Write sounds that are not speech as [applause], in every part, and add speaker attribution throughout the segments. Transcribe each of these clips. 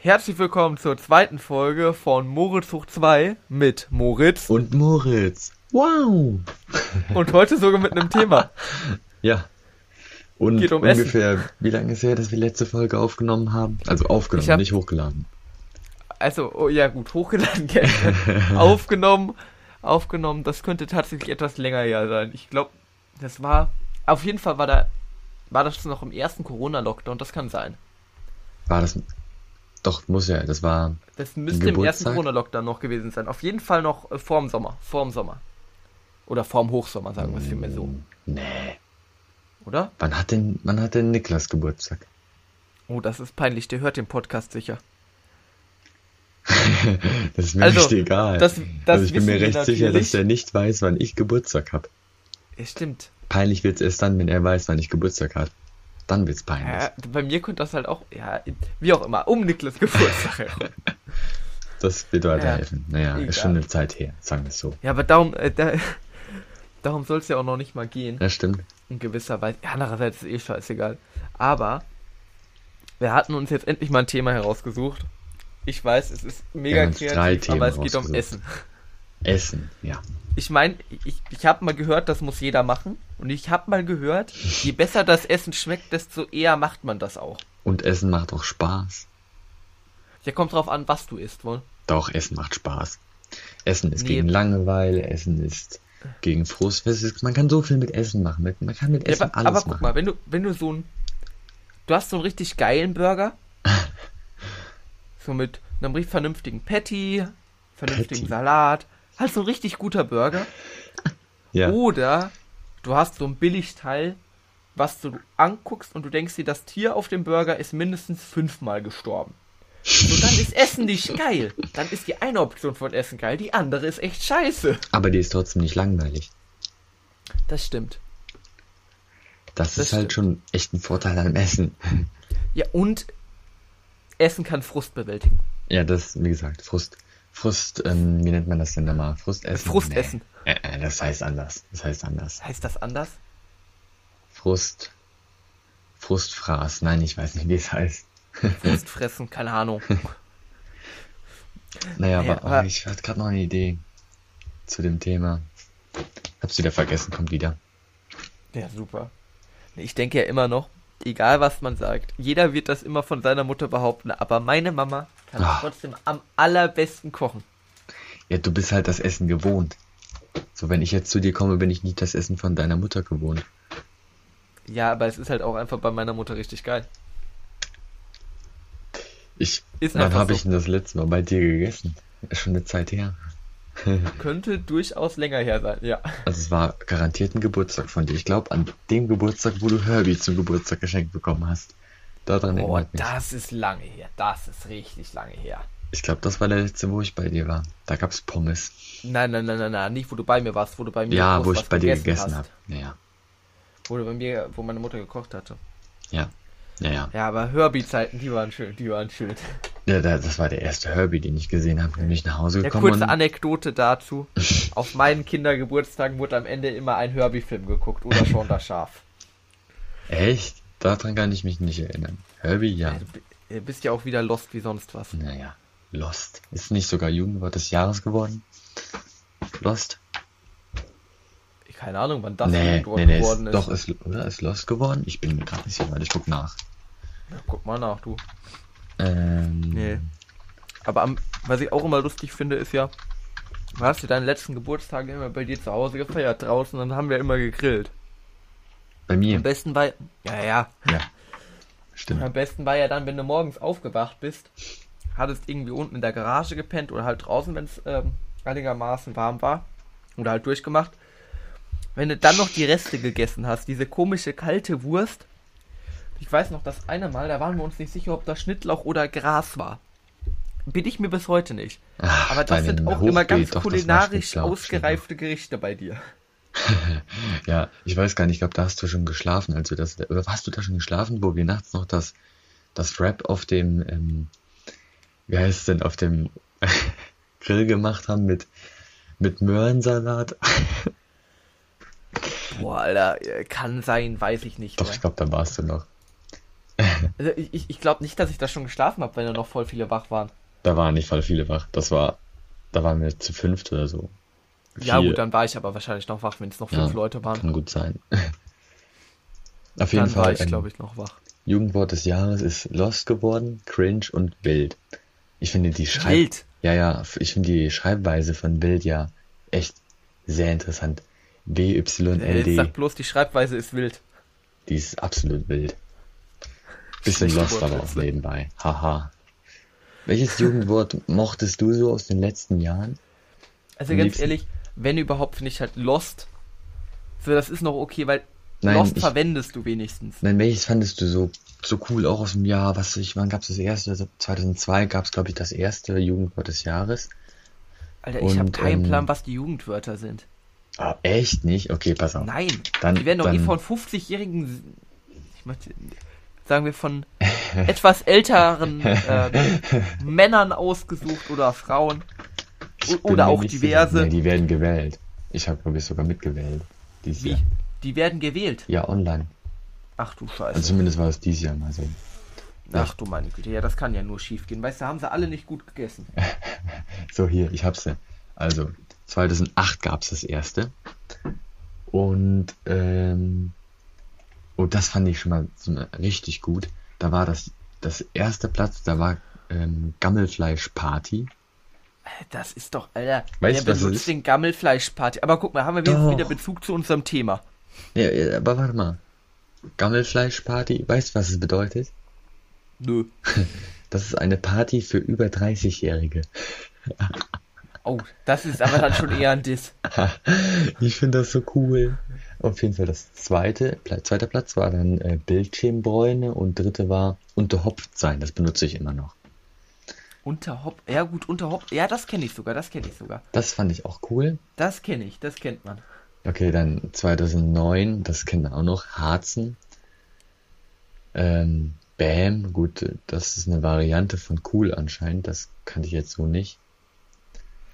Speaker 1: Herzlich willkommen zur zweiten Folge von Moritz hoch 2 mit Moritz
Speaker 2: Und Moritz. Wow.
Speaker 1: und heute sogar mit einem Thema. [laughs]
Speaker 2: Ja. Und
Speaker 1: Geht um
Speaker 2: ungefähr, wie lange ist her, dass wir letzte Folge aufgenommen haben? Also aufgenommen,
Speaker 1: hab-
Speaker 2: nicht hochgeladen.
Speaker 1: Also, oh ja gut, hochgeladen, gell. [laughs] aufgenommen, aufgenommen, das könnte tatsächlich etwas länger her sein. Ich glaube, das war, auf jeden Fall war da, war das noch im ersten Corona-Lockdown, das kann sein.
Speaker 2: War das. Doch, muss ja, das war.
Speaker 1: Das müsste im ersten? Corona-Lockdown noch gewesen sein. Auf jeden Fall noch äh, vorm Sommer, vorm Sommer. Oder vorm Hochsommer, sagen wir es vielmehr so.
Speaker 2: Nee.
Speaker 1: Oder?
Speaker 2: Wann hat denn, wann hat denn Niklas Geburtstag?
Speaker 1: Oh, das ist peinlich, der hört den Podcast sicher. [laughs]
Speaker 2: Das ist mir
Speaker 1: Also,
Speaker 2: nicht egal.
Speaker 1: das- das
Speaker 2: also ich bin mir recht sicher, dass er nicht weiß, wann ich Geburtstag habe.
Speaker 1: Ja, stimmt.
Speaker 2: Peinlich wird's erst dann, wenn er weiß, wann ich Geburtstag habe. Dann wird's peinlich.
Speaker 1: Ja, bei mir könnte das halt auch, ja, wie auch immer, um Niklas Geburtstag. herum. [laughs]
Speaker 2: Das wird weiterhelfen. naja,
Speaker 1: egal.
Speaker 2: ist schon eine Zeit her, sagen wir es so.
Speaker 1: ja, aber darum, äh, da, [laughs] darum soll es ja auch noch nicht mal gehen.
Speaker 2: Ja, stimmt.
Speaker 1: In gewisser Weise. Ja, andererseits ist eh scheißegal. Aber wir hatten uns jetzt endlich mal ein Thema herausgesucht. Ich weiß, es ist mega kreativ, aber es geht um. Essen.
Speaker 2: Essen, ja.
Speaker 1: Ich meine, ich, ich habe mal gehört, das muss jeder machen. Und ich habe mal gehört, je besser das Essen schmeckt, desto eher macht man das auch.
Speaker 2: Und Essen macht auch Spaß.
Speaker 1: Ja, kommt drauf an, was du isst, wohl.
Speaker 2: Doch, Essen macht Spaß. Essen ist
Speaker 1: Nee.
Speaker 2: gegen Langeweile, Essen ist gegen Frust. Man kann so viel mit Essen machen. Man kann mit
Speaker 1: Ja,
Speaker 2: Essen
Speaker 1: aber,
Speaker 2: alles
Speaker 1: aber guck
Speaker 2: machen.
Speaker 1: mal, wenn du, wenn du so ein. Du hast so einen richtig geilen Burger. [laughs] so mit einem richtig vernünftigen Patty, vernünftigen
Speaker 2: Patty.
Speaker 1: Salat. Halt so ein richtig guter Burger.
Speaker 2: ja.
Speaker 1: Oder du hast so ein Billigteil, was du anguckst und du denkst dir, das Tier auf dem Burger ist mindestens fünfmal gestorben. So, dann ist Essen nicht geil. Dann ist die eine Option von Essen geil, die andere ist echt scheiße.
Speaker 2: Aber die ist trotzdem nicht langweilig.
Speaker 1: Das stimmt.
Speaker 2: Das,
Speaker 1: Das
Speaker 2: ist halt schon echt ein Vorteil am Essen.
Speaker 1: Ja, und Essen kann Frust bewältigen.
Speaker 2: ja, das, wie gesagt, Frust. Frust, ähm, wie nennt man das denn nochmal? Frustessen?
Speaker 1: Frustessen.
Speaker 2: Nee. Äh, äh, das heißt anders. Das heißt anders.
Speaker 1: Heißt das anders?
Speaker 2: Frust. Frustfraß. Nein, ich weiß nicht, wie es heißt. [laughs]
Speaker 1: Frust fressen, keine Ahnung. [laughs]
Speaker 2: Naja,
Speaker 1: Naja,
Speaker 2: aber,
Speaker 1: aber-
Speaker 2: ich hatte gerade noch eine Idee zu dem Thema. Hab's wieder vergessen, kommt wieder.
Speaker 1: Ja, super. Ich denke ja immer noch, egal was man sagt, jeder wird das immer von seiner Mutter behaupten, aber meine Mama kann
Speaker 2: Ah.
Speaker 1: trotzdem am allerbesten kochen.
Speaker 2: Ja, du bist halt das Essen gewohnt. So, wenn ich jetzt zu dir komme, bin ich nicht das Essen von deiner Mutter gewohnt.
Speaker 1: Ja, aber es ist halt auch einfach bei meiner Mutter richtig geil.
Speaker 2: Ich,
Speaker 1: Ist
Speaker 2: wann habe
Speaker 1: so.
Speaker 2: ich denn das letzte Mal bei dir gegessen? Ist schon eine Zeit her. [laughs]
Speaker 1: Könnte durchaus länger her sein, ja.
Speaker 2: Also es war garantiert ein Geburtstag von dir. Ich glaube, an dem Geburtstag, wo du Herbie zum Geburtstag geschenkt bekommen hast. Daran
Speaker 1: Oh, das ist lange her. Das ist richtig lange her.
Speaker 2: Ich glaube, das war der letzte, wo ich bei dir war. Da gab's Pommes.
Speaker 1: Nein, nein, nein, nein, nein, nicht wo du bei mir warst, wo du bei mir
Speaker 2: Ja, wo ich bei dir gegessen habe. Naja.
Speaker 1: Wo du bei mir, wo meine Mutter gekocht hatte.
Speaker 2: Ja. Ja, ja.
Speaker 1: Ja, aber Herbie-Zeiten, die waren schön, die waren schön.
Speaker 2: Ja, da- das war der erste Herbie, den ich gesehen habe. Bin ich nach Hause
Speaker 1: Ja,
Speaker 2: gekommen
Speaker 1: kurze
Speaker 2: und
Speaker 1: Anekdote dazu. [laughs] Auf meinen Kindergeburtstagen wurde am Ende immer ein Herbie-Film geguckt oder schon das Schaf.
Speaker 2: Echt? Daran kann ich mich nicht erinnern. Herbie, ja.
Speaker 1: Du bi- du bist ja auch wieder lost wie sonst was.
Speaker 2: Naja, Lost. Ist nicht sogar Jugendwort des Jahres geworden? Lost?
Speaker 1: Keine Ahnung, wann das
Speaker 2: nee, nee, nee,
Speaker 1: geworden
Speaker 2: ist,
Speaker 1: ist.
Speaker 2: doch, ist, oder? Ist Lost geworden? Ich bin mir gerade nicht sicher, weil ich guck nach.
Speaker 1: Ja, guck mal nach, du.
Speaker 2: Ähm,
Speaker 1: Nee. Aber am, was ich auch immer lustig finde, ist ja, du hast ja deine letzten Geburtstage immer bei dir zu Hause gefeiert draußen, dann haben wir immer gegrillt.
Speaker 2: Bei mir.
Speaker 1: Am besten war, ja, ja,
Speaker 2: Ja.
Speaker 1: am
Speaker 2: Stimmt.
Speaker 1: besten war ja dann, wenn du morgens aufgewacht bist, hattest irgendwie unten in der Garage gepennt oder halt draußen, wenn es ähm, einigermaßen warm war oder halt durchgemacht. Wenn du dann noch die Reste gegessen hast, diese komische kalte Wurst. Ich weiß noch, das eine Mal, da waren wir uns nicht sicher, ob das Schnittlauch oder Gras war. Bin ich mir bis heute nicht.
Speaker 2: Ach,
Speaker 1: Aber das sind auch immer
Speaker 2: Hochbeet,
Speaker 1: ganz
Speaker 2: doch,
Speaker 1: kulinarisch ausgereifte Gerichte bei dir. [laughs]
Speaker 2: Ja, ich weiß gar nicht, ich glaube, da hast du schon geschlafen, als wir das, oder hast du da schon geschlafen, wo wir nachts noch das, das Wrap auf dem, ähm, wie heißt es denn, auf dem [laughs] Grill gemacht haben mit, mit Möhrensalat?
Speaker 1: Boah, Alter, äh, kann sein, weiß ich nicht
Speaker 2: Doch,
Speaker 1: mehr.
Speaker 2: ich glaube, da warst du noch.
Speaker 1: Also ich, ich glaube nicht, dass ich da schon geschlafen habe, wenn da noch voll viele wach waren.
Speaker 2: Da waren nicht voll viele wach. Das war, da waren wir zu fünft oder so.
Speaker 1: Ja
Speaker 2: Vier.
Speaker 1: gut, dann war ich aber wahrscheinlich noch wach, wenn es noch fünf
Speaker 2: Ja,
Speaker 1: Leute waren.
Speaker 2: Kann gut sein. [laughs] Auf jeden
Speaker 1: Dann war
Speaker 2: Fall,
Speaker 1: ich,
Speaker 2: ähm,
Speaker 1: glaube ich, noch wach.
Speaker 2: Jugendwort des Jahres ist Lost geworden, Cringe und Wild. Ich finde die Schreib
Speaker 1: Wild.
Speaker 2: Ja, ja, ich finde die Schreibweise von Wild ja echt sehr interessant.
Speaker 1: Äh,
Speaker 2: W-Y-L-D,
Speaker 1: sag bloß, die Schreibweise ist wild.
Speaker 2: die ist absolut wild. Bisschen Lost aber auch nebenbei. Haha. Welches Jugendwort mochtest du so aus den letzten Jahren?
Speaker 1: Also
Speaker 2: Am
Speaker 1: ganz
Speaker 2: liebsten-
Speaker 1: ehrlich, wenn überhaupt, finde ich halt Lost. So, das ist noch okay, weil
Speaker 2: Nein,
Speaker 1: Lost
Speaker 2: ich-
Speaker 1: verwendest du wenigstens.
Speaker 2: Nein, welches fandest du so, so cool auch aus dem Jahr? Was ich, wann gab's das erste? Also 2002 gab's glaube ich das erste Jugendwort des Jahres.
Speaker 1: Alter, ich habe keinen
Speaker 2: ähm,
Speaker 1: Plan, was die Jugendwörter sind.
Speaker 2: Ah, echt nicht? Okay, pass auf.
Speaker 1: Nein,
Speaker 2: Dann-
Speaker 1: die werden doch eh von 50-jährigen, ich möchte, sagen wir von [laughs] etwas älteren [laughs] äh, Männern ausgesucht oder Frauen. Oder auch diverse.
Speaker 2: Nee, die werden gewählt. Ich habe glaube ich sogar mitgewählt. Dieses
Speaker 1: Wie?
Speaker 2: Jahr.
Speaker 1: Die werden gewählt.
Speaker 2: Ja, online.
Speaker 1: Ach du
Speaker 2: Also
Speaker 1: Scheiße.
Speaker 2: zumindest war es dieses Jahr mal so.
Speaker 1: Ach du meine Güte, ja, das kann ja nur schief gehen. Weißt du, haben sie alle nicht gut gegessen. [laughs]
Speaker 2: So, hier, ich hab's ja. Also, 2008 gab's das erste. Und, ähm, oh, das fand ich schon mal so richtig gut. Da war das, das erste Platz, da war ähm, Gammelfleisch-Party.
Speaker 1: Das ist doch, Alter,
Speaker 2: Weißt
Speaker 1: wer
Speaker 2: du,
Speaker 1: benutzt
Speaker 2: ist?
Speaker 1: den Gammelfleischparty? Aber guck mal, haben wir
Speaker 2: Doch.
Speaker 1: wieder Bezug zu unserem Thema.
Speaker 2: Ja, ja, aber warte mal. Gammelfleisch-Party, weißt du, was es bedeutet?
Speaker 1: Nö. [laughs]
Speaker 2: Das ist eine Party für über 30-Jährige. [laughs]
Speaker 1: Oh, das ist aber dann schon eher ein Diss. [laughs]
Speaker 2: Ich finde das so cool. Auf jeden Fall das zweite, zweiter Platz war dann äh, Bildschirmbräune und dritte war unterhopft sein. Das benutze ich immer noch.
Speaker 1: Unterhopp, ja gut, Unterhopp, ja, das kenne ich sogar, das kenne ich sogar.
Speaker 2: Das fand ich auch cool.
Speaker 1: Das kenne ich, das kennt man.
Speaker 2: Okay, dann 2009, das kennt man auch noch, Harzen. Ähm, Bam, gut, das ist eine Variante von cool anscheinend, das kannte ich jetzt so nicht.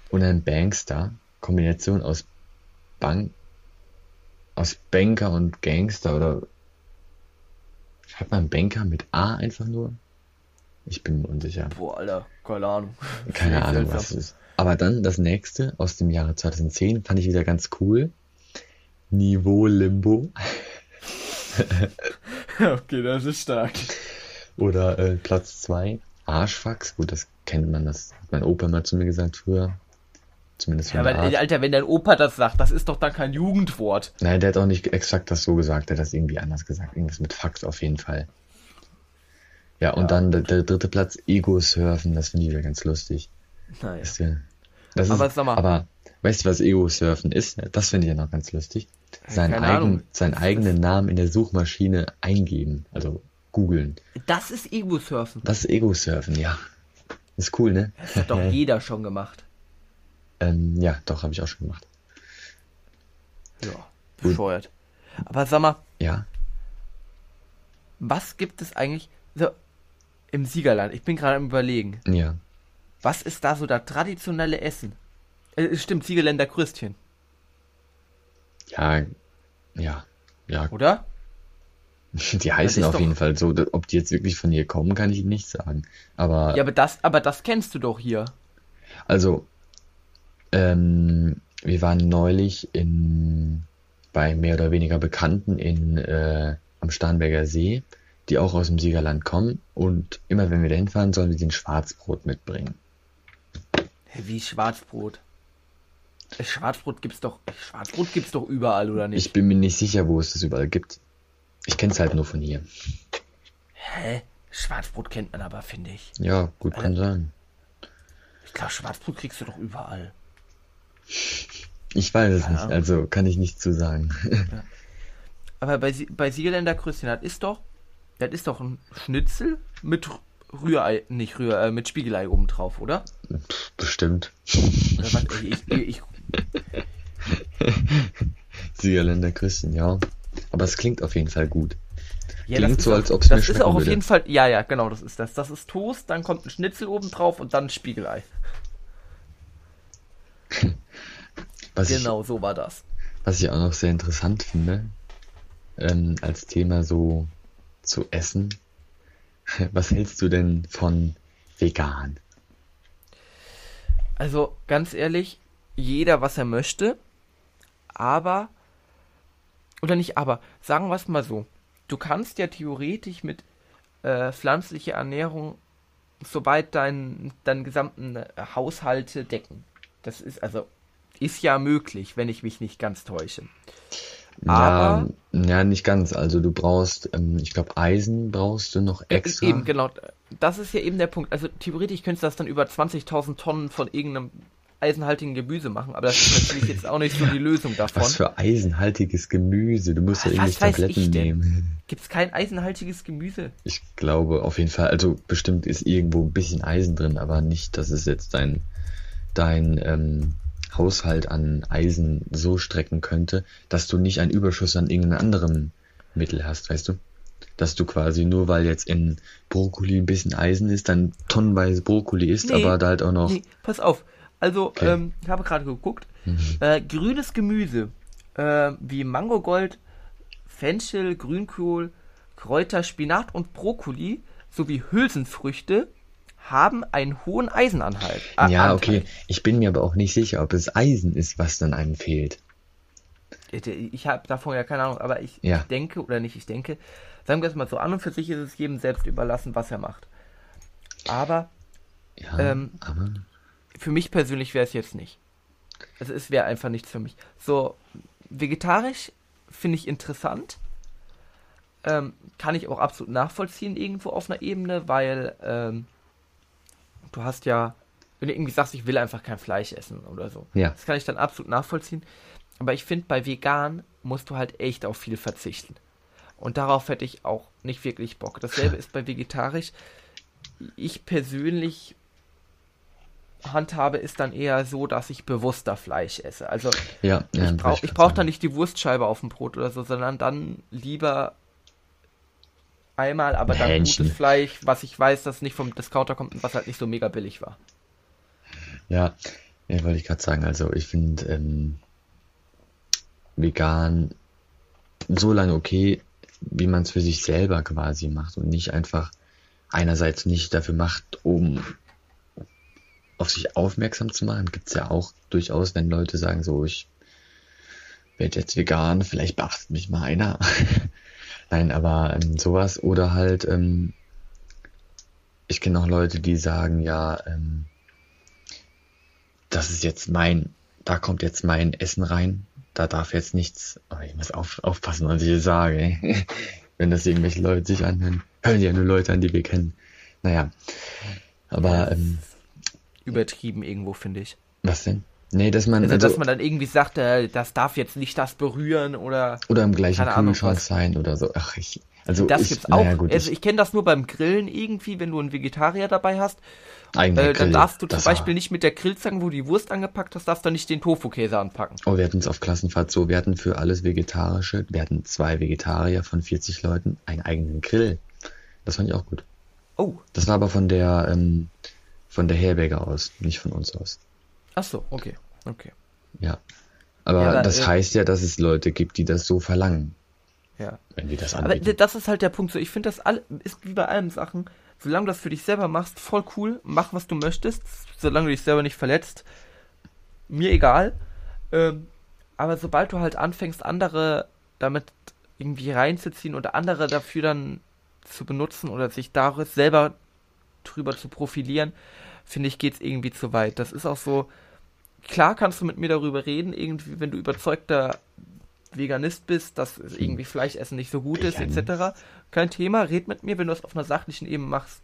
Speaker 2: Und ein Bankster, Kombination aus Bank, aus Banker und Gangster oder schreibt man Banker mit A einfach nur? Ich bin mir unsicher.
Speaker 1: Boah, Alter, keine Ahnung.
Speaker 2: Keine [laughs] Ahnung, was es ist. Aber dann das nächste aus dem Jahre 2010 fand ich wieder ganz cool. Niveau Limbo. [laughs]
Speaker 1: okay, das ist stark.
Speaker 2: Oder äh, Platz 2, Arschfax. Gut, das kennt man, das hat mein Opa mal zu mir gesagt früher. Zumindest
Speaker 1: Ja,
Speaker 2: Art.
Speaker 1: Alter, wenn dein Opa das sagt, das ist doch dann kein Jugendwort.
Speaker 2: Nein, der hat auch nicht exakt das so gesagt, der hat das irgendwie anders gesagt. Irgendwas mit Fax auf jeden Fall. Ja, und
Speaker 1: Ja.
Speaker 2: dann der, der dritte Platz, Ego-Surfen, das finde ich wieder ganz lustig.
Speaker 1: Naja.
Speaker 2: Ist ja, das
Speaker 1: Aber
Speaker 2: ist,
Speaker 1: sag mal-
Speaker 2: aber weißt du, was Ego-Surfen ist? Das finde ich ja noch ganz lustig. Seinen,
Speaker 1: keine
Speaker 2: eigen, seinen eigenen Namen in der Suchmaschine eingeben, also googeln.
Speaker 1: Das ist Ego-Surfen.
Speaker 2: Das ist Ego-Surfen, ja. Ist cool, ne?
Speaker 1: Das hat doch [laughs] jeder schon gemacht.
Speaker 2: Ähm, ja, doch, habe ich auch schon gemacht.
Speaker 1: Ja, bescheuert. Aber sag mal,
Speaker 2: Ja,
Speaker 1: was gibt es eigentlich so im Siegerland? Ich bin gerade am überlegen.
Speaker 2: ja.
Speaker 1: Was ist da so das traditionelle Essen? Äh, stimmt, Siegerländer Kröstchen,
Speaker 2: Ja, ja, ja.
Speaker 1: oder? [laughs]
Speaker 2: Die heißen auf
Speaker 1: doch-
Speaker 2: jeden Fall so. Ob die jetzt wirklich von hier kommen, kann ich nicht sagen. Aber
Speaker 1: Ja, aber das, aber das kennst du doch hier.
Speaker 2: Also, ähm, wir waren neulich in, bei mehr oder weniger Bekannten in, äh, am Starnberger See, die auch aus dem Siegerland kommen. Und immer wenn wir da hinfahren, sollen wir den Schwarzbrot mitbringen.
Speaker 1: Wie Schwarzbrot? Äh, Schwarzbrot gibt's doch, äh, Schwarzbrot gibt's doch überall, oder nicht?
Speaker 2: Ich bin mir nicht sicher, wo es das überall gibt. Ich kenne es halt nur von hier.
Speaker 1: Hä? Schwarzbrot kennt man aber, finde ich.
Speaker 2: Ja, gut, kann sein.
Speaker 1: Ich glaube, Schwarzbrot kriegst du doch überall.
Speaker 2: Ich weiß es
Speaker 1: Keine
Speaker 2: nicht, also kann ich nicht zu sagen.
Speaker 1: Aber bei, bei Siegerländer Kröstchen, das ist doch, das ist doch ein Schnitzel mit Rührei, nicht Rührei, äh, mit Spiegelei oben drauf, oder?
Speaker 2: Bestimmt.
Speaker 1: Oder was? Ich, ich, ich,
Speaker 2: Siegerländer Küsten, ja. Aber es klingt auf jeden Fall gut.
Speaker 1: ja,
Speaker 2: Klingt so, als ob es mir
Speaker 1: Das ist auch auf
Speaker 2: würde.
Speaker 1: jeden Fall, ja, ja, genau, das ist das. Das ist Toast, dann kommt ein Schnitzel oben drauf und dann ein Spiegelei.
Speaker 2: Was ich
Speaker 1: Genau, so war das.
Speaker 2: Was ich auch noch sehr interessant finde, ähm, als Thema so zu essen, [laughs] Was hältst du denn von vegan?
Speaker 1: Also ganz ehrlich, jeder was er möchte, aber oder nicht aber, sagen wir es mal so. Du kannst ja theoretisch mit äh, pflanzlicher Ernährung soweit deinen deinen gesamten äh, Haushalte decken. Das ist also ist ja möglich, wenn ich mich nicht ganz täusche.
Speaker 2: Aber ja, ja nicht ganz. Also du brauchst, ähm, ich glaube, Eisen brauchst du noch
Speaker 1: äh,
Speaker 2: extra.
Speaker 1: Eben, genau. Das ist ja eben der Punkt. Also theoretisch könntest du das dann über 20.000 Tonnen von irgendeinem eisenhaltigen Gemüse machen, aber das ist natürlich jetzt auch nicht so die Lösung davon.
Speaker 2: Was für eisenhaltiges Gemüse? Du musst ja irgendwie Tabletten nehmen. [laughs]
Speaker 1: Gibt es kein eisenhaltiges Gemüse?
Speaker 2: Ich glaube auf jeden Fall, also bestimmt ist irgendwo ein bisschen Eisen drin, aber nicht, dass es jetzt dein, dein ähm, Haushalt an Eisen so strecken könnte, dass du nicht einen Überschuss an irgendeinem anderen Mittel hast, weißt du? Dass du quasi nur weil jetzt in Brokkoli ein bisschen Eisen ist, dann tonnenweise Brokkoli isst, nee, aber da halt auch noch. Nee,
Speaker 1: pass auf. Also, okay. ähm, ich habe gerade geguckt. Mhm. Äh, grünes Gemüse, äh, wie Mangogold, Fenchel, Grünkohl, Kräuter, Spinat und Brokkoli sowie Hülsenfrüchte haben einen hohen Eisenanhalt.
Speaker 2: Äh, ja, okay. Ich bin mir aber auch nicht sicher, ob es Eisen ist, was dann einem fehlt.
Speaker 1: Ich habe davon ja keine Ahnung, aber ich, ja. denke, oder nicht, ich denke, sagen wir es mal so, an und für sich ist es jedem selbst überlassen, was er macht. Aber, ja, ähm, aber... für mich persönlich wäre es jetzt nicht. Also es wäre einfach nichts für mich. So, vegetarisch finde ich interessant. Ähm, kann ich auch absolut nachvollziehen irgendwo auf einer Ebene, weil ähm, du hast ja, wenn du irgendwie sagst, ich will einfach kein Fleisch essen oder so. Ja. Das kann ich dann absolut nachvollziehen. Aber ich finde, bei vegan musst du halt echt auf viel verzichten. Und darauf hätte ich auch nicht wirklich Bock. Dasselbe [laughs] ist bei vegetarisch. Ich persönlich handhabe ist dann eher so, dass ich bewusster Fleisch esse. Also
Speaker 2: ja,
Speaker 1: ja, ich brauche brauch dann nicht die Wurstscheibe auf dem Brot oder so, sondern dann lieber einmal, aber dann Hähnchen. gutes Fleisch, was ich weiß, dass nicht vom Discounter kommt und was halt nicht so mega billig war.
Speaker 2: Ja, ja wollte ich gerade sagen. Also ich finde ähm, vegan so lange okay, wie man es für sich selber quasi macht und nicht einfach einerseits nicht dafür macht, um auf sich aufmerksam zu machen. Gibt es ja auch durchaus, wenn Leute sagen, so ich werde jetzt vegan, vielleicht beachtet mich mal einer. [laughs] Nein, aber ähm, sowas oder halt, ähm, ich kenne auch Leute, die sagen, ja, ähm, das ist jetzt mein, da kommt jetzt mein Essen rein, da darf jetzt nichts, oh, ich muss auf, aufpassen, was ich hier sage, [laughs] wenn das irgendwelche Leute sich anhören, hören ja nur Leute an, die wir kennen. Naja, aber... Ähm,
Speaker 1: Übertrieben irgendwo, finde ich.
Speaker 2: Was denn? Nee, dass man.
Speaker 1: Also, also, dass man dann irgendwie sagt, äh, das darf jetzt nicht das berühren oder.
Speaker 2: Oder im gleichen Kühlschrank sein oder so. Ach, ich. Also
Speaker 1: das ich, gibt's auch. Naja, gut, also ich kenne das nur beim Grillen irgendwie, wenn du einen Vegetarier dabei hast. Äh, dann darfst du zum Beispiel war... nicht mit der Grillzange, wo du die Wurst angepackt hast, darfst du nicht den Tofu-Käse anpacken.
Speaker 2: Oh, wir hatten es auf Klassenfahrt so, wir hatten für alles Vegetarische, wir hatten zwei Vegetarier von 40 Leuten, einen eigenen Grill. Das fand ich auch gut. Oh. Das war aber von der, ähm, von der Herberge aus, nicht von uns aus.
Speaker 1: Ach so, okay. Okay.
Speaker 2: Ja. Aber ja, das äh, heißt ja, dass es Leute gibt, die das so verlangen.
Speaker 1: Ja.
Speaker 2: Wenn die das anbieten.
Speaker 1: Aber das ist halt der Punkt. So, ich finde, das all, ist wie bei allen Sachen. Solange du das für dich selber machst, voll cool. Mach, was du möchtest. Solange du dich selber nicht verletzt. Mir egal. Ähm, aber sobald du halt anfängst, andere damit irgendwie reinzuziehen oder andere dafür dann zu benutzen oder sich daraus selber drüber zu profilieren, finde ich, geht es irgendwie zu weit. Das ist auch so, klar kannst du mit mir darüber reden, irgendwie, wenn du überzeugter Veganist bist, dass irgendwie Fleischessen nicht so gut ist, etc. Kein Thema, red mit mir, wenn du es auf einer sachlichen Ebene machst,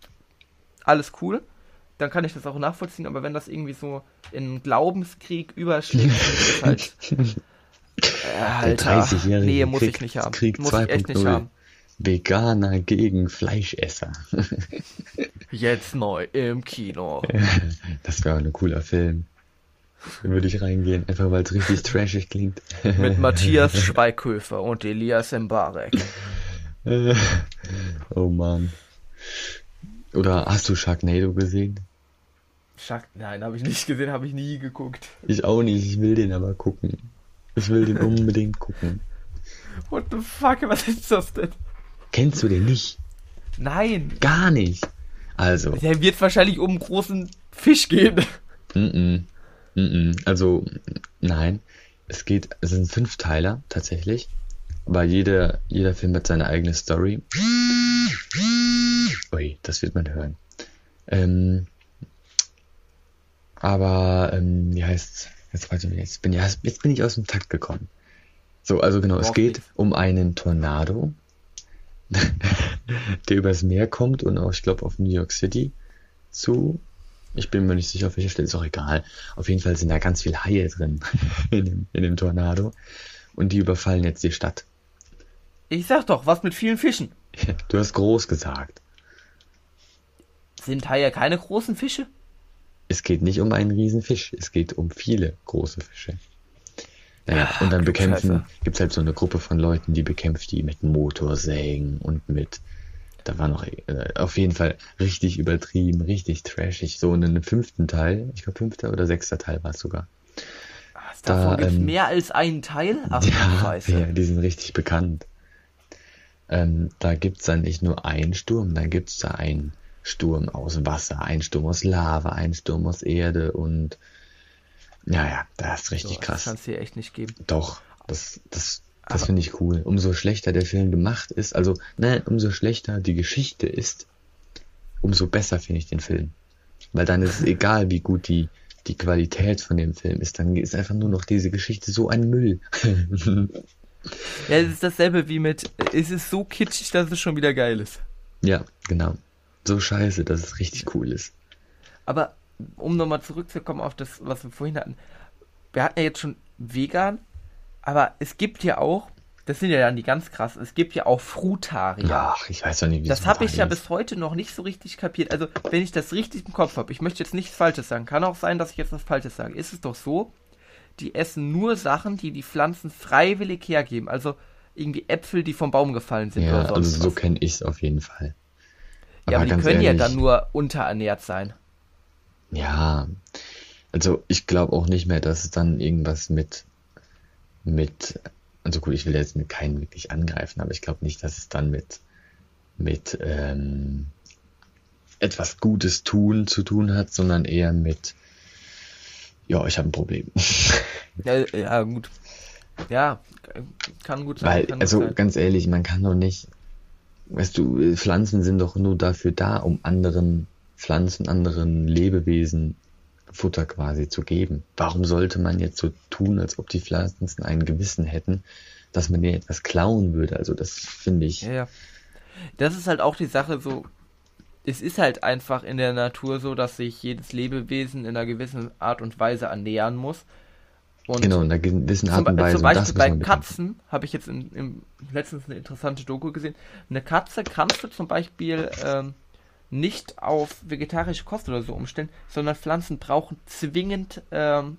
Speaker 1: alles cool. Dann kann ich das auch nachvollziehen, aber wenn das irgendwie so in Glaubenskrieg überschlägt, ist halt. [laughs]
Speaker 2: Äh, Alter,
Speaker 1: nee, muss Krieg, ich nicht haben.
Speaker 2: Krieg muss ich echt nicht haben. Veganer gegen Fleischesser. [laughs]
Speaker 1: Jetzt neu im Kino. [laughs]
Speaker 2: Das wäre ein cooler Film. Würde ich reingehen, einfach weil es richtig trashig klingt.
Speaker 1: Mit [laughs] Matthias Schweighöfer und Elias Mbarek. [laughs]
Speaker 2: oh Mann. Oder hast du Sharknado gesehen?
Speaker 1: Shark Nein, habe ich nicht gesehen, habe ich nie geguckt.
Speaker 2: Ich auch nicht, ich will den aber gucken. Ich will den unbedingt gucken.
Speaker 1: What the fuck, was ist das denn?
Speaker 2: Kennst du den nicht?
Speaker 1: Nein.
Speaker 2: Gar nicht. Also.
Speaker 1: Der wird wahrscheinlich um einen großen Fisch gehen.
Speaker 2: Mm -mm. Also, nein. Es geht, es sind fünf Teiler, tatsächlich. Aber jeder, jeder Film hat seine eigene Story. Ui, das wird man hören. Ähm, aber, ähm, wie heißt's? Jetzt, warte, jetzt, bin, ich, jetzt bin ich aus dem Takt gekommen. So, also genau, es geht um einen Tornado, [laughs] der übers Meer kommt und auch, ich glaube, auf New York City zu. Ich bin mir nicht sicher, auf welcher Stelle, ist auch egal. Auf jeden Fall sind da ganz viele Haie drin [laughs] in dem, in dem Tornado. Und die überfallen jetzt die Stadt.
Speaker 1: Ich sag doch, was mit vielen Fischen. [laughs]
Speaker 2: Du hast groß gesagt.
Speaker 1: Sind Haie keine großen Fische?
Speaker 2: Es geht nicht um einen Riesenfisch, es geht um viele große Fische. Naja,
Speaker 1: Ja,
Speaker 2: und dann bekämpfen,
Speaker 1: Scheiße.
Speaker 2: gibt's halt so eine Gruppe von Leuten, die bekämpft die mit Motorsägen und mit, da war noch äh, auf jeden Fall richtig übertrieben, richtig trashig. So in einem fünften Teil, ich glaube fünfter oder sechster Teil war es sogar.
Speaker 1: Was, davon
Speaker 2: Da,
Speaker 1: gibt's
Speaker 2: ähm,
Speaker 1: mehr als einen Teil? Ach,
Speaker 2: ja, ja, die sind richtig bekannt. Ähm, da gibt's dann nicht nur einen Sturm, dann gibt's da einen Sturm aus Wasser, einen Sturm aus Lava, einen Sturm aus Erde und ja, ja, das ist richtig
Speaker 1: So, Das
Speaker 2: krass.
Speaker 1: kannst du dir echt nicht geben.
Speaker 2: Doch, das, das, das finde ich cool. Umso schlechter der Film gemacht ist, also, ne, umso schlechter die Geschichte ist, umso besser finde ich den Film. Weil dann ist es egal, wie gut die, die Qualität von dem Film ist, dann ist einfach nur noch diese Geschichte so ein Müll.
Speaker 1: Ja, es ist dasselbe wie mit, es ist so kitschig, dass es schon wieder geil ist.
Speaker 2: ja, genau. So scheiße, dass es richtig cool ist.
Speaker 1: Aber um nochmal zurückzukommen auf das, was wir vorhin hatten. Wir hatten ja jetzt schon vegan, aber es gibt ja auch, das sind ja dann die ganz krass, es gibt ja auch Frutarier.
Speaker 2: Ach, ich weiß doch nicht, wie
Speaker 1: Das habe ich ja
Speaker 2: ist.
Speaker 1: bis heute noch nicht so richtig kapiert. Also, wenn ich das richtig im Kopf habe, ich möchte jetzt nichts Falsches sagen, kann auch sein, dass ich jetzt was Falsches sage. Ist es doch so, die essen nur Sachen, die die Pflanzen freiwillig hergeben. Also irgendwie Äpfel, die vom Baum gefallen sind
Speaker 2: Ja,
Speaker 1: oder sonst
Speaker 2: also so kenne ich es auf jeden Fall.
Speaker 1: Ja, aber die können ja
Speaker 2: ehrlich,
Speaker 1: dann nur unterernährt sein.
Speaker 2: Ja, also ich glaube auch nicht mehr, dass es dann irgendwas mit, mit, also gut, ich will jetzt mit keinen wirklich angreifen, aber ich glaube nicht, dass es dann mit, mit ähm, etwas Gutes tun zu tun hat, sondern eher mit, ja, ich habe ein Problem. [laughs]
Speaker 1: Ja, ja, gut. Ja, kann gut sein.
Speaker 2: Weil,
Speaker 1: gut
Speaker 2: also
Speaker 1: sein.
Speaker 2: ganz ehrlich, man kann doch nicht, weißt du, Pflanzen sind doch nur dafür da, um anderen Pflanzen, anderen Lebewesen Futter quasi zu geben. Warum sollte man jetzt so tun, als ob die Pflanzen ein Gewissen hätten, dass man denen etwas klauen würde? Also das finde ich,
Speaker 1: Ja, ja. Das ist halt auch die Sache so. Es ist halt einfach in der Natur so, dass sich jedes Lebewesen in einer gewissen Art und Weise ernähren muss. Und
Speaker 2: genau, in einer gewissen Art und Weise.
Speaker 1: zum Beispiel
Speaker 2: das
Speaker 1: bei. Katzen habe ich jetzt in, im, letztens eine interessante Doku gesehen. Eine Katze kannst du zum Beispiel ähm, nicht auf vegetarische Kost oder so umstellen, sondern Pflanzen brauchen zwingend ähm,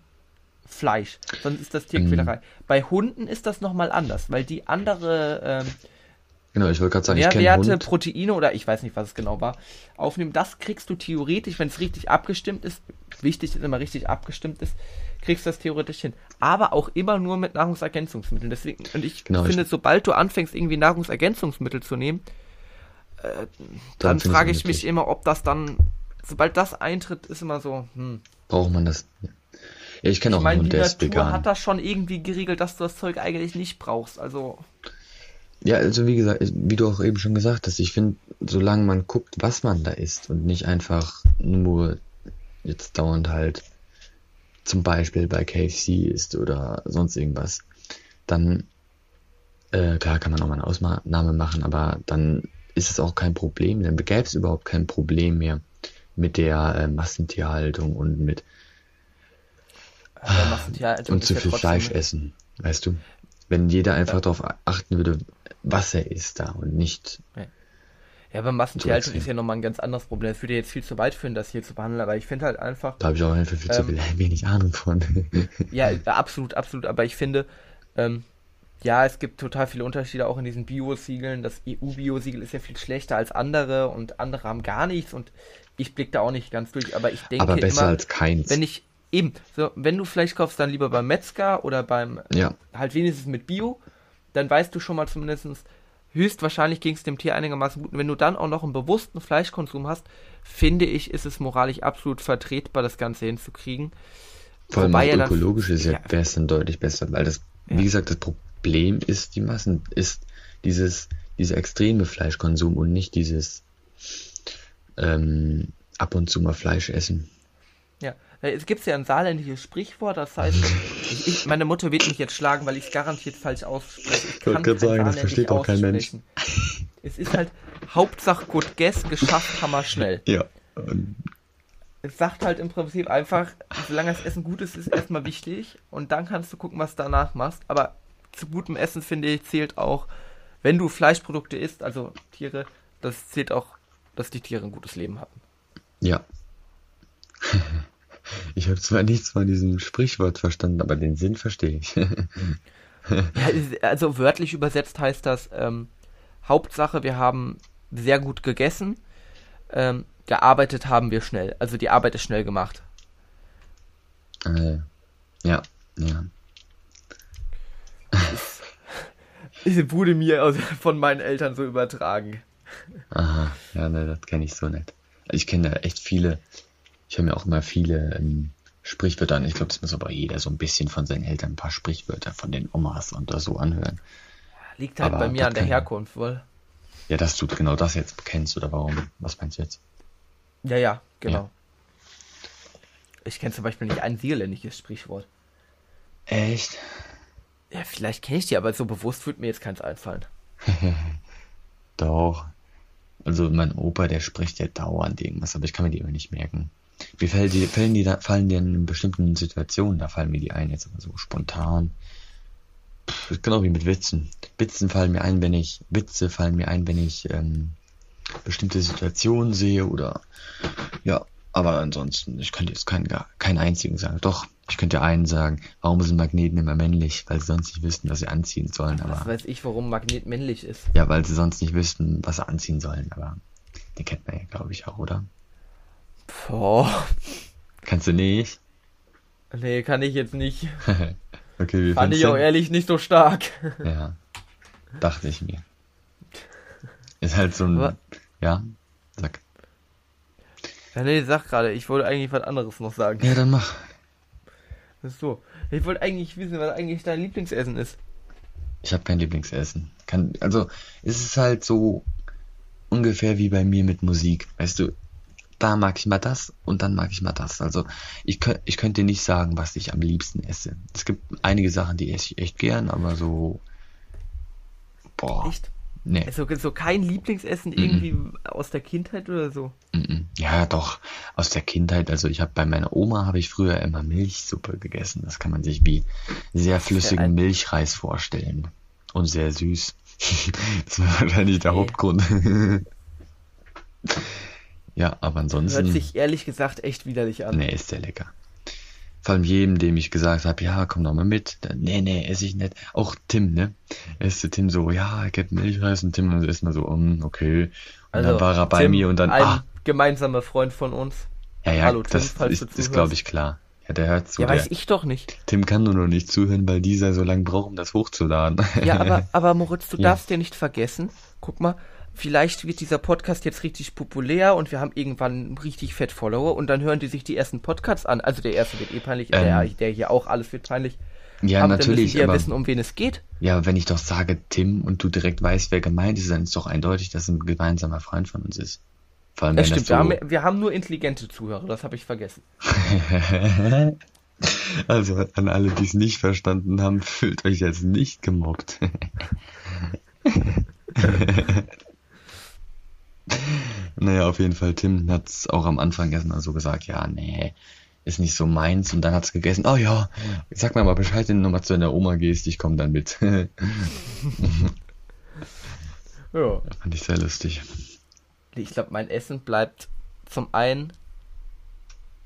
Speaker 1: Fleisch. Sonst ist das Tierquälerei.
Speaker 2: Mhm.
Speaker 1: Bei Hunden ist das nochmal anders, weil die andere ähm,
Speaker 2: Genau, ich wollte gerade sagen,
Speaker 1: Nährwerte. Proteine oder ich weiß nicht, was es genau war, aufnehmen. Das kriegst du theoretisch, wenn es richtig abgestimmt ist. Wichtig ist immer richtig abgestimmt ist, kriegst du das theoretisch hin. Aber auch immer nur mit Nahrungsergänzungsmitteln. Deswegen, und ich
Speaker 2: Genau,
Speaker 1: finde,
Speaker 2: ich-
Speaker 1: sobald du anfängst, irgendwie Nahrungsergänzungsmittel zu nehmen, äh, dann
Speaker 2: Dann
Speaker 1: frage ich mich immer, ob das dann, sobald das eintritt, ist immer so, hm.
Speaker 2: Braucht man das? Ja, ich kenne
Speaker 1: Ich
Speaker 2: auch
Speaker 1: meine,
Speaker 2: einen
Speaker 1: die
Speaker 2: Hund, der ist vegan.
Speaker 1: hat das schon irgendwie geregelt, dass du das Zeug eigentlich nicht brauchst. Also,
Speaker 2: Ja, also wie gesagt, wie du auch eben schon gesagt hast, ich finde, solange man guckt, was man da isst und nicht einfach nur jetzt dauernd halt zum Beispiel bei KFC isst oder sonst irgendwas, dann äh, klar kann man auch mal eine Ausnahme machen, aber dann ist es auch kein Problem, dann gäbe es überhaupt kein Problem mehr mit der äh, Massentierhaltung und mit
Speaker 1: Massentierhaltung
Speaker 2: und zu
Speaker 1: ja
Speaker 2: viel Fleisch essen, weißt du? Wenn jeder einfach darauf achten würde, was er isst da und nicht
Speaker 1: Ja, aber Massentierhaltung ist ja nochmal ein ganz anderes Problem. Das würde jetzt viel zu weit führen, das hier zu behandeln, aber ich finde halt einfach,
Speaker 2: Da habe ich auch einfach viel zu
Speaker 1: Ähm,
Speaker 2: viel, [laughs] wenig Ahnung von.
Speaker 1: ja, absolut, absolut, aber ich finde, ähm, ja, es gibt total viele Unterschiede auch in diesen Bio-Siegeln. Das EU-Bio-Siegel ist ja viel schlechter als andere und andere haben gar nichts und ich blicke da auch nicht ganz durch, aber ich denke
Speaker 2: Aber besser
Speaker 1: immer,
Speaker 2: als keins.
Speaker 1: wenn ich, eben, so, wenn du Fleisch kaufst, dann lieber beim Metzger oder beim,
Speaker 2: ja,
Speaker 1: halt wenigstens mit Bio, dann weißt du schon mal zumindestens höchstwahrscheinlich ging es dem Tier einigermaßen gut. Und wenn du dann auch noch einen bewussten Fleischkonsum hast, finde ich, ist es moralisch absolut vertretbar, das Ganze hinzukriegen.
Speaker 2: Vor allem
Speaker 1: Wobei
Speaker 2: ökologisch ist ja,
Speaker 1: ja.
Speaker 2: wäre es dann deutlich besser, weil das,
Speaker 1: Ja.
Speaker 2: wie gesagt, das Problem ist die Massen, ist dieses, dieser extreme Fleischkonsum und nicht dieses ähm, ab und zu mal Fleisch essen.
Speaker 1: Ja, Äh, es gibt ja ein saarländisches Sprichwort, das heißt, [laughs] ich, ich, meine Mutter wird mich jetzt schlagen, weil ich es garantiert falsch ausspreche. Ich
Speaker 2: wollte
Speaker 1: kann
Speaker 2: gerade sagen, das versteht auch kein Mensch.
Speaker 1: Es ist halt Hauptsache gut guess, geschafft, hammer schnell.
Speaker 2: Ja.
Speaker 1: Es sagt halt im Prinzip einfach, solange das Essen gut ist, ist erstmal wichtig und dann kannst du gucken, was du danach machst. Aber zu gutem Essen, finde ich, zählt auch, wenn du Fleischprodukte isst, also Tiere, das zählt auch, dass die Tiere ein gutes Leben hatten.
Speaker 2: ja. [laughs] Ich habe zwar nichts von diesem Sprichwort verstanden, aber den Sinn verstehe ich. [laughs]
Speaker 1: Ja, also wörtlich übersetzt heißt das, ähm, Hauptsache, wir haben sehr gut gegessen, ähm, gearbeitet haben wir schnell. Also die Arbeit ist schnell gemacht.
Speaker 2: äh, ja, ja.
Speaker 1: Es wurde mir aus- von meinen Eltern so übertragen.
Speaker 2: Aha, ja, ne, das kenne ich so nicht. Ich kenne da echt viele, ich höre mir auch immer viele ähm, Sprichwörter an. Ich glaube, das muss aber jeder so ein bisschen von seinen Eltern ein paar Sprichwörter von den Omas und so anhören.
Speaker 1: Liegt halt
Speaker 2: Aber
Speaker 1: bei mir an der Herkunft, wohl.
Speaker 2: Ja, dass du genau das jetzt kennst oder warum? Was meinst du jetzt?
Speaker 1: Ja, ja, genau.
Speaker 2: Ja.
Speaker 1: Ich kenne zum Beispiel nicht ein niederländisches Sprichwort.
Speaker 2: Echt?
Speaker 1: Ja, vielleicht kenne ich die, aber so bewusst würde mir jetzt keins einfallen. [laughs]
Speaker 2: Doch. Also mein Opa, der spricht ja dauernd irgendwas, aber ich kann mir die immer nicht merken. Wie fallen die, fallen die, fallen die in bestimmten Situationen, da fallen mir die ein, jetzt aber so spontan. Pff, genau wie mit Witzen. Witzen fallen mir ein, wenn ich, Witze fallen mir ein, wenn ich ähm, bestimmte Situationen sehe oder ja, aber ansonsten, ich könnte jetzt keinen, keinen einzigen sagen. Doch, ich könnte einen sagen, warum sind Magneten immer männlich? Weil sie sonst nicht wüssten, was sie anziehen sollen,
Speaker 1: Was
Speaker 2: aber.
Speaker 1: weiß ich, warum Magnet männlich ist.
Speaker 2: Ja, weil sie sonst nicht wüssten, was sie anziehen sollen, aber den kennt man ja, glaube ich, auch, oder?
Speaker 1: Boah.
Speaker 2: Kannst du nicht?
Speaker 1: Nee, kann ich jetzt nicht. [laughs]
Speaker 2: okay, wie
Speaker 1: Fand ich auch ehrlich nicht so stark. [laughs]
Speaker 2: Ja, dachte ich mir. Ist halt so ein,
Speaker 1: Aber-
Speaker 2: ja, sag.
Speaker 1: Ja, nee, sag gerade, ich wollte eigentlich was anderes noch sagen.
Speaker 2: Ja, dann mach.
Speaker 1: Das ist so. Ich wollte eigentlich wissen, was eigentlich dein Lieblingsessen ist.
Speaker 2: Ich habe kein Lieblingsessen. Kann, also, es ist halt so ungefähr wie bei mir mit Musik. Weißt du, da mag ich mal das und dann mag ich mal das. Also, ich, ich könnte nicht sagen, was ich am liebsten esse. Es gibt einige Sachen, die esse ich echt gern, aber so, boah,
Speaker 1: Echt?
Speaker 2: Nee.
Speaker 1: So, so kein Lieblingsessen irgendwie aus der Kindheit oder so?
Speaker 2: Mhm. Ja, doch, aus der Kindheit. Also ich habe bei meiner Oma habe ich früher immer Milchsuppe gegessen. Das kann man sich wie sehr flüssigen
Speaker 1: ein-
Speaker 2: Milchreis vorstellen. Und sehr süß. [laughs] das war wahrscheinlich der
Speaker 1: Okay.
Speaker 2: Hauptgrund. [laughs] ja, aber
Speaker 1: Hört
Speaker 2: ansonsten.
Speaker 1: sich ehrlich gesagt echt widerlich an.
Speaker 2: Nee, ist sehr lecker. Vor allem jedem, dem ich gesagt habe, ja, komm doch mal mit. Nee, nee, esse ich nicht. Auch Tim, ne? Erste Tim so, ja, ich hab Milchreis und Tim ist mal so, um, okay. Und dann war er bei
Speaker 1: Also, Tim,
Speaker 2: mir und dann,
Speaker 1: ein
Speaker 2: ah,
Speaker 1: gemeinsamer Freund von uns.
Speaker 2: ja, ja,
Speaker 1: Hallo, Tim,
Speaker 2: das ist, ist glaube ich, klar. Ja, der hört zu.
Speaker 1: ja,
Speaker 2: der,
Speaker 1: weiß ich doch nicht.
Speaker 2: Tim kann nur noch nicht zuhören, weil dieser so lange braucht, um das hochzuladen.
Speaker 1: Ja, aber, [laughs] aber Moritz, du
Speaker 2: Ja.
Speaker 1: darfst ja nicht vergessen, guck mal, vielleicht wird dieser Podcast jetzt richtig populär und wir haben irgendwann richtig fett Follower und dann hören die sich die ersten Podcasts an. Also der erste wird eh peinlich,
Speaker 2: Ähm.
Speaker 1: der, der hier auch, alles wird peinlich.
Speaker 2: ja,
Speaker 1: aber dann
Speaker 2: natürlich,
Speaker 1: die ja
Speaker 2: aber
Speaker 1: wissen, um wen es geht.
Speaker 2: ja, wenn ich doch sage Tim und du direkt weißt, wer gemeint ist, dann ist doch eindeutig, dass es ein gemeinsamer Freund von uns ist. Vor allem,
Speaker 1: Das
Speaker 2: wenn
Speaker 1: stimmt, wir,
Speaker 2: das
Speaker 1: haben, wir haben nur intelligente Zuhörer, das habe ich vergessen.
Speaker 2: so... [laughs] also an alle, die es nicht verstanden haben, fühlt euch jetzt nicht gemobbt. [laughs] naja, auf jeden Fall, Tim hat es auch am Anfang erstmal so gesagt, ja, nee, ist nicht so meins. Und dann hat's gegessen, oh ja, sag mir mal Bescheid, wenn du nochmal zu deiner Oma gehst, ich komme dann mit. [laughs]
Speaker 1: Ja.
Speaker 2: Fand ich sehr lustig.
Speaker 1: Ich glaube, mein Essen bleibt zum einen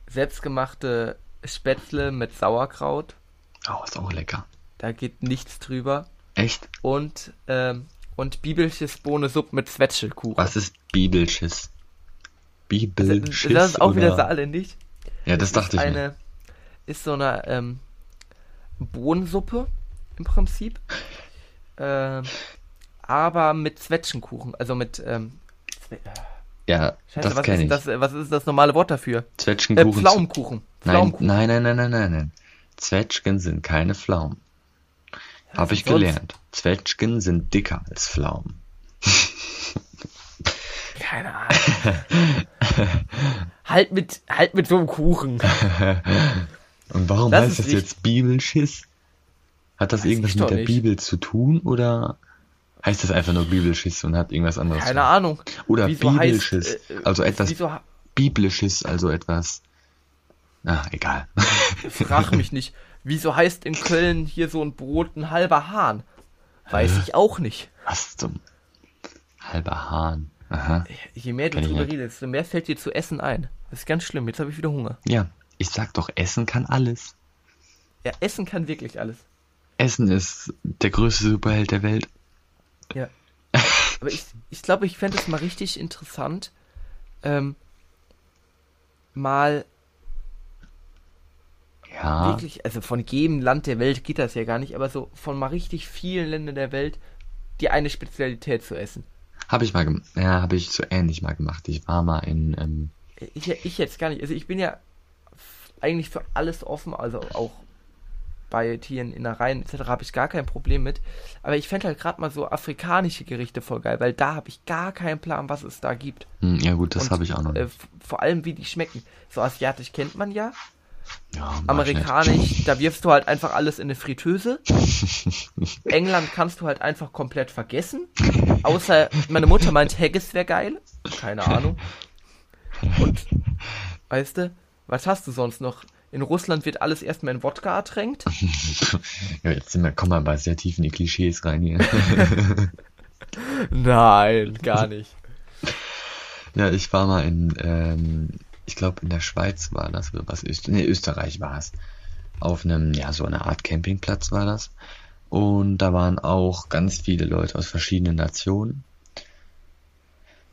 Speaker 1: selbstgemachte Spätzle mit Sauerkraut.
Speaker 2: Oh, ist auch lecker.
Speaker 1: Da geht nichts drüber.
Speaker 2: Echt?
Speaker 1: Und, ähm, und bibelsches Bohnesuppe mit Zwetschgelkuchen.
Speaker 2: Was ist Bibelschiss? Bibelschiss?
Speaker 1: das ist auch wieder
Speaker 2: oder?
Speaker 1: saarländisch.
Speaker 2: Ja, das
Speaker 1: Es
Speaker 2: dachte ich
Speaker 1: eine,
Speaker 2: mir.
Speaker 1: Ist so eine ähm, Bohnensuppe im Prinzip. Ähm, aber mit Zwetschgenkuchen. Also mit, ähm, äh,
Speaker 2: Ja,
Speaker 1: Scheiße,
Speaker 2: das
Speaker 1: was,
Speaker 2: kenne
Speaker 1: ist
Speaker 2: ich.
Speaker 1: das, äh, was ist das normale Wort dafür? Äh,
Speaker 2: Zwetschgenkuchen.
Speaker 1: Pflaumenkuchen.
Speaker 2: nein,
Speaker 1: Pflaumenkuchen.
Speaker 2: nein, nein, nein, nein, nein, nein. Zwetschgen sind keine Pflaumen. Habe ich gelernt. Zwetschgen sind dicker als Pflaumen.
Speaker 1: Keine Ahnung. halt mit, halt mit so einem Kuchen.
Speaker 2: Und warum
Speaker 1: Das
Speaker 2: heißt das
Speaker 1: richtig-
Speaker 2: jetzt Bibelschiss? Hat das
Speaker 1: Weiß
Speaker 2: irgendwas mit der
Speaker 1: nicht.
Speaker 2: Bibel zu tun oder heißt das einfach nur Bibelschiss und hat irgendwas anderes?
Speaker 1: Keine
Speaker 2: zu-
Speaker 1: Ahnung.
Speaker 2: Oder
Speaker 1: Wieso
Speaker 2: Bibelschiss,
Speaker 1: heißt, äh,
Speaker 2: also etwas Biblisches, also etwas. Ah, egal.
Speaker 1: frag mich nicht. Wieso heißt in Köln hier so ein Brot ein halber Hahn? Weiß ich auch nicht.
Speaker 2: Was zum halber Hahn. Aha.
Speaker 1: Je mehr du drüber redest, desto mehr fällt dir zu essen ein. Das ist ganz schlimm. Jetzt habe ich wieder Hunger.
Speaker 2: Ja, ich sag doch, Essen kann alles.
Speaker 1: Ja, Essen kann wirklich alles.
Speaker 2: Essen ist der größte Superheld der Welt.
Speaker 1: Ja. Aber ich, ich glaube, ich fände es mal richtig interessant, ähm, mal
Speaker 2: Ja.
Speaker 1: wirklich, also von jedem Land der Welt geht das ja gar nicht, aber so von mal richtig vielen Ländern der Welt die eine Spezialität zu essen.
Speaker 2: Habe ich mal gemacht. Ja, habe ich so ähnlich mal gemacht. Ich war mal in, ähm,
Speaker 1: Ich, ich jetzt gar nicht. Also ich bin ja eigentlich für alles offen, also auch bei Tieren, Innereien etc. habe ich gar kein Problem mit. Aber ich fände halt gerade mal so afrikanische Gerichte voll geil, weil da habe ich gar keinen Plan, was es da gibt.
Speaker 2: hm, ja gut, das habe ich auch noch.
Speaker 1: Äh, vor allem, wie die schmecken. So asiatisch kennt man ja.
Speaker 2: Ja.
Speaker 1: Amerikanisch, da wirfst du halt einfach alles in eine Fritteuse. [laughs] England kannst du halt einfach komplett vergessen. Außer meine Mutter meint, Haggis wäre geil. Keine Ahnung. Und, weißt du, was hast du sonst noch? In Russland wird alles erstmal in Wodka ertränkt. [laughs]
Speaker 2: Ja, jetzt sind wir, kommen wir aber sehr tief in die Klischees rein hier. [laughs]
Speaker 1: Nein, gar nicht.
Speaker 2: ja, ich war mal in, ähm, ich glaube in der Schweiz war das, oder was ist, nee, Österreich war es. Auf einem, ja, so eine Art Campingplatz war das. Und da waren auch ganz viele Leute aus verschiedenen Nationen.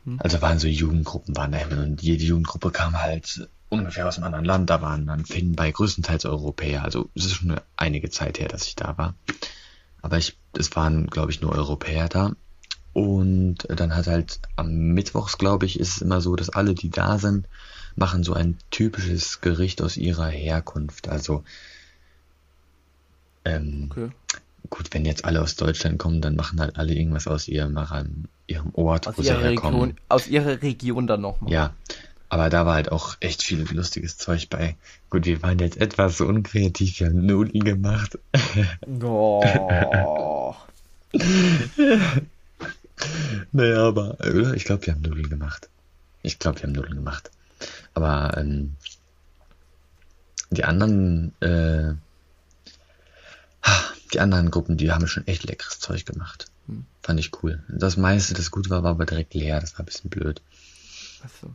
Speaker 1: Hm.
Speaker 2: Also waren so Jugendgruppen waren da immer und jede Jugendgruppe kam halt ungefähr aus einem anderen Land. Da waren dann Finnen bei größtenteils Europäer. Also es ist schon eine, einige Zeit her, dass ich da war. Aber ich, es waren, glaube ich, nur Europäer da. Und dann hat halt am Mittwochs, glaube ich, ist es immer so, dass alle, die da sind, machen so ein typisches Gericht aus ihrer Herkunft. Also ähm,
Speaker 1: Okay.
Speaker 2: gut, wenn jetzt alle aus Deutschland kommen, dann machen halt alle irgendwas aus ihrem, ihrem, Ort,
Speaker 1: Aus
Speaker 2: wo sie
Speaker 1: ihrer,
Speaker 2: herkommen.
Speaker 1: Region, aus ihrer Region dann nochmal.
Speaker 2: Ja, aber da war halt auch echt viel lustiges Zeug bei. Gut, wir waren jetzt etwas unkreativ, wir haben Nudeln gemacht.
Speaker 1: Oh. [laughs]
Speaker 2: Naja, aber, oder? Ich glaube, wir haben Nudeln gemacht. Ich glaube, wir haben Nudeln gemacht. Aber ähm, die anderen, äh, die anderen Gruppen, die haben schon echt leckeres Zeug gemacht.
Speaker 1: Hm.
Speaker 2: Fand ich cool. Das meiste, das gut war, war aber direkt leer. Das war ein bisschen blöd.
Speaker 1: Achso.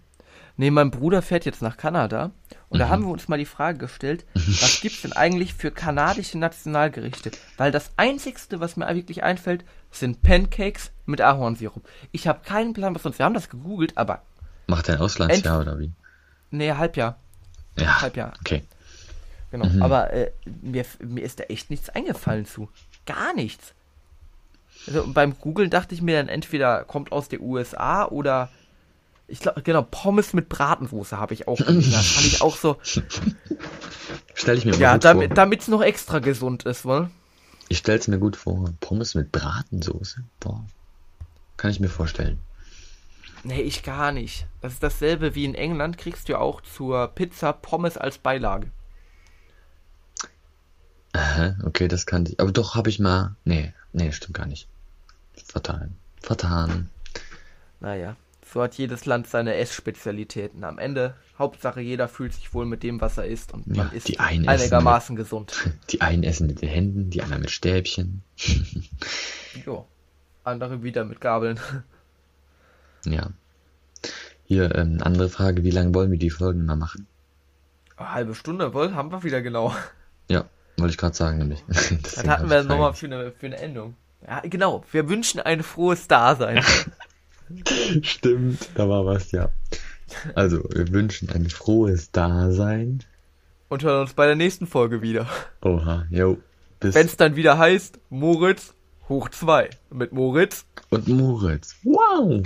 Speaker 1: Nee, mein Bruder fährt jetzt nach Kanada und da
Speaker 2: Mhm.
Speaker 1: haben wir uns mal die Frage gestellt, was [laughs] gibt's denn eigentlich für kanadische Nationalgerichte? Weil das einzigste, was mir wirklich einfällt, sind Pancakes mit Ahornsirup. Ich habe keinen Plan, was sonst. Wir haben das gegoogelt, aber
Speaker 2: Macht er ein Auslandsjahr oder wie?
Speaker 1: Nee, Halbjahr,
Speaker 2: Ja,
Speaker 1: Halbjahr,
Speaker 2: okay.
Speaker 1: genau.
Speaker 2: Mhm.
Speaker 1: Aber äh, mir, mir ist da echt nichts eingefallen zu. Gar nichts. Also beim Googlen dachte ich mir dann entweder kommt aus der USA oder ich glaube, genau, Pommes mit Bratensoße habe ich auch gelesen. Das fand ich auch so, [laughs]
Speaker 2: Stell ich mir mal
Speaker 1: Ja, damit damit's noch extra gesund ist, wohl.
Speaker 2: Ich stell's mir gut vor. Pommes mit Bratensoße. Boah. Kann ich mir vorstellen.
Speaker 1: Nee, ich gar nicht. Das ist dasselbe wie in England, kriegst du ja auch zur Pizza Pommes als Beilage.
Speaker 2: Aha, okay, das kannte ich. Aber doch habe ich mal. Nee, nee, stimmt gar nicht. Vertan. Vertan.
Speaker 1: Naja, so hat jedes Land seine Essspezialitäten. Am Ende, Hauptsache jeder fühlt sich wohl mit dem, was er isst und
Speaker 2: Ja,
Speaker 1: man ist
Speaker 2: die einen essen
Speaker 1: einigermaßen gesund. [laughs]
Speaker 2: Die einen essen mit den Händen, die anderen mit Stäbchen. [laughs]
Speaker 1: Jo. Andere wieder mit Gabeln.
Speaker 2: Ja. Hier, ähm, andere Frage, wie lange wollen wir die Folgen mal machen?
Speaker 1: Eine halbe Stunde, wohl, haben wir wieder genau.
Speaker 2: Ja, wollte ich gerade sagen, nämlich. [laughs]
Speaker 1: Dann
Speaker 2: hab
Speaker 1: hatten wir nochmal für eine, für eine Endung. Ja, genau. Wir wünschen ein frohes Dasein. [laughs]
Speaker 2: Stimmt, da war was, ja. Also, wir wünschen ein frohes Dasein.
Speaker 1: Und hören uns bei der nächsten Folge wieder.
Speaker 2: Oha, jo. Bis
Speaker 1: Wenn es dann wieder heißt, Moritz hoch 2. Mit Moritz
Speaker 2: und Moritz. Wow!